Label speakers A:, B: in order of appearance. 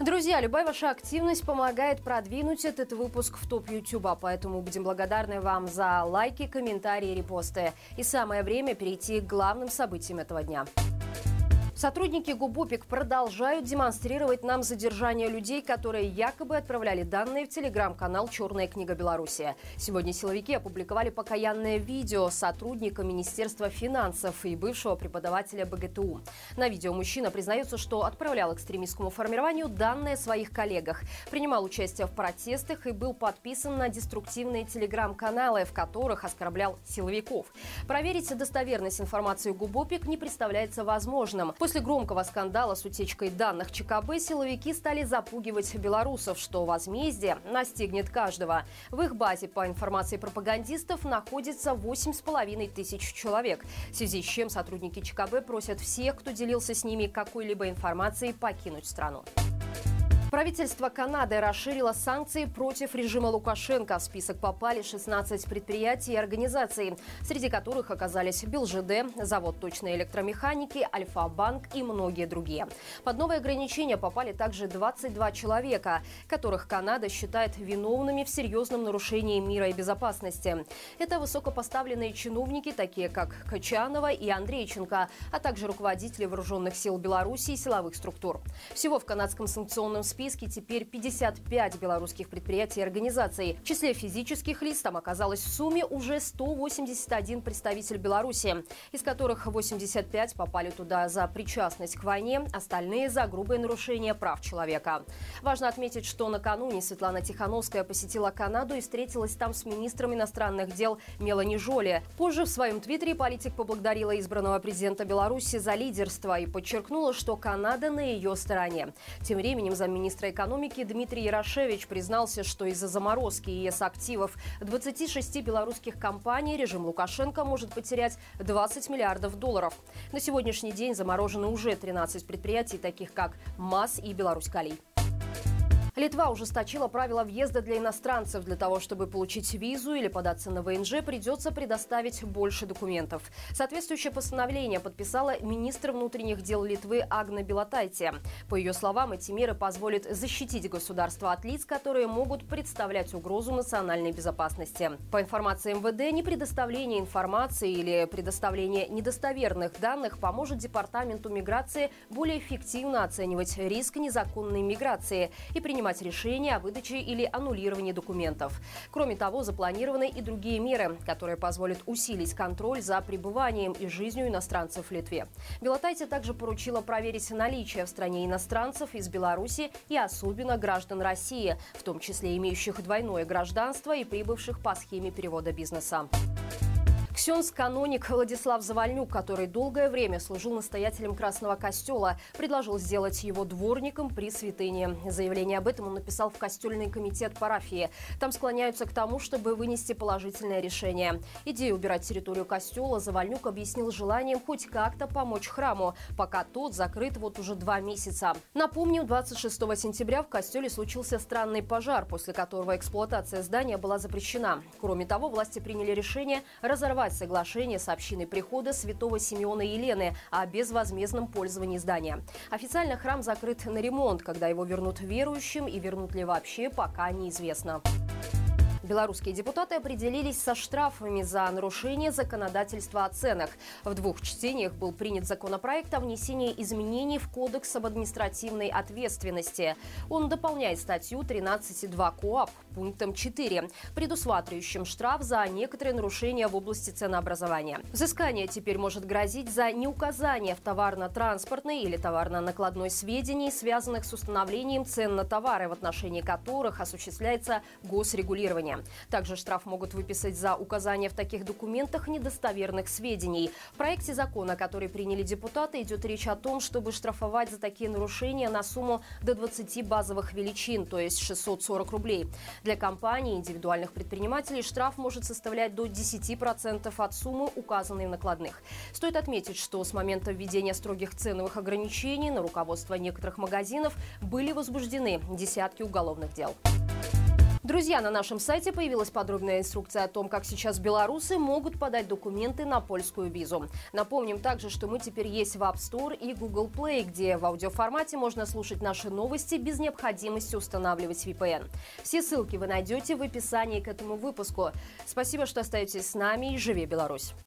A: Друзья, любая ваша активность помогает продвинуть этот выпуск в топ Ютуба, поэтому будем благодарны вам за лайки, комментарии, репосты. И самое время перейти к главным событиям этого дня. Сотрудники ГУБОПИК продолжают демонстрировать нам задержание людей, которые якобы отправляли данные в телеграм-канал «Черная книга Беларуси». Сегодня силовики опубликовали покаянное видео сотрудника Министерства финансов и бывшего преподавателя БГТУ. На видео мужчина признается, что отправлял экстремистскому формированию данные о своих коллегах, принимал участие в протестах и был подписан на деструктивные телеграм-каналы, в которых оскорблял силовиков. Проверить достоверность информации ГУБОПИК не представляется возможным. После громкого скандала с утечкой данных ЧКБ силовики стали запугивать белорусов, что возмездие настигнет каждого. В их базе, по информации пропагандистов, находится 8,5 тысяч человек, в связи с чем сотрудники ЧКБ просят всех, кто делился с ними какой-либо информацией, покинуть страну. Правительство Канады расширило санкции против режима Лукашенко. В список попали 16 предприятий и организаций, среди которых оказались БелЖД, завод точной электромеханики, Альфа-банк и многие другие. Под новые ограничения попали также 22 человека, которых Канада считает виновными в серьезном нарушении мира и безопасности. Это высокопоставленные чиновники, такие как Качанова и Андрейченко, а также руководители вооруженных сил Беларуси и силовых структур. Всего в канадском санкционном списке списке теперь 55 белорусских предприятий и организаций. В числе физических лиц там оказалось в сумме уже 181 представитель Беларуси, из которых 85 попали туда за причастность к войне, остальные за грубые нарушения прав человека. Важно отметить, что накануне Светлана Тихановская посетила Канаду и встретилась там с министром иностранных дел Мелани Жоли. Позже в своем твиттере политик поблагодарила избранного президента Беларуси за лидерство и подчеркнула, что Канада на ее стороне. Тем временем замминистра министра экономики Дмитрий Ярошевич признался, что из-за заморозки ЕС активов 26 белорусских компаний режим Лукашенко может потерять 20 миллиардов долларов. На сегодняшний день заморожены уже 13 предприятий, таких как МАЗ и Беларусь-Калий. Литва ужесточила правила въезда для иностранцев. Для того, чтобы получить визу или податься на ВНЖ, придется предоставить больше документов. Соответствующее постановление подписала министр внутренних дел Литвы Агна Белотайте. По ее словам, эти меры позволят защитить государство от лиц, которые могут представлять угрозу национальной безопасности. По информации МВД, не предоставление информации или предоставление недостоверных данных поможет Департаменту миграции более эффективно оценивать риск незаконной миграции и принимать принимать решения о выдаче или аннулировании документов. Кроме того, запланированы и другие меры, которые позволят усилить контроль за пребыванием и жизнью иностранцев в Литве. Белотайте также поручила проверить наличие в стране иностранцев из Беларуси и особенно граждан России, в том числе имеющих двойное гражданство и прибывших по схеме перевода бизнеса. Ксенс-каноник Владислав Завальнюк, который долгое время служил настоятелем Красного Костела, предложил сделать его дворником при святыне. Заявление об этом он написал в Костельный комитет парафии. Там склоняются к тому, чтобы вынести положительное решение. Идею убирать территорию костела Завальнюк объяснил желанием хоть как-то помочь храму, пока тот закрыт вот уже два месяца. Напомню, 26 сентября в костеле случился странный пожар, после которого эксплуатация здания была запрещена. Кроме того, власти приняли решение разорвать подписать соглашение с общиной прихода святого Симеона Елены о безвозмездном пользовании здания. Официально храм закрыт на ремонт. Когда его вернут верующим и вернут ли вообще, пока неизвестно. Белорусские депутаты определились со штрафами за нарушение законодательства о ценах. В двух чтениях был принят законопроект о внесении изменений в Кодекс об административной ответственности. Он дополняет статью 13.2 КОАП пунктом 4, предусматривающим штраф за некоторые нарушения в области ценообразования. Взыскание теперь может грозить за неуказание в товарно-транспортной или товарно-накладной сведений, связанных с установлением цен на товары, в отношении которых осуществляется госрегулирование Также штраф могут выписать за указание в таких документах недостоверных сведений. В проекте закона, который приняли депутаты, идет речь о том, чтобы штрафовать за такие нарушения на сумму до 20 базовых величин, то есть 640 рублей. Для компаний и индивидуальных предпринимателей штраф может составлять до 10% от суммы, указанной в накладных. Стоит отметить, что с момента введения строгих ценовых ограничений на руководство некоторых магазинов были возбуждены десятки уголовных дел. Друзья, на нашем сайте появилась подробная инструкция о том, как сейчас белорусы могут подать документы на польскую визу. Напомним также, что мы теперь есть в App Store и Google Play, где в аудиоформате можно слушать наши новости без необходимости устанавливать VPN. Все ссылки вы найдете в описании к этому выпуску. Спасибо, что остаетесь с нами и живи Беларусь!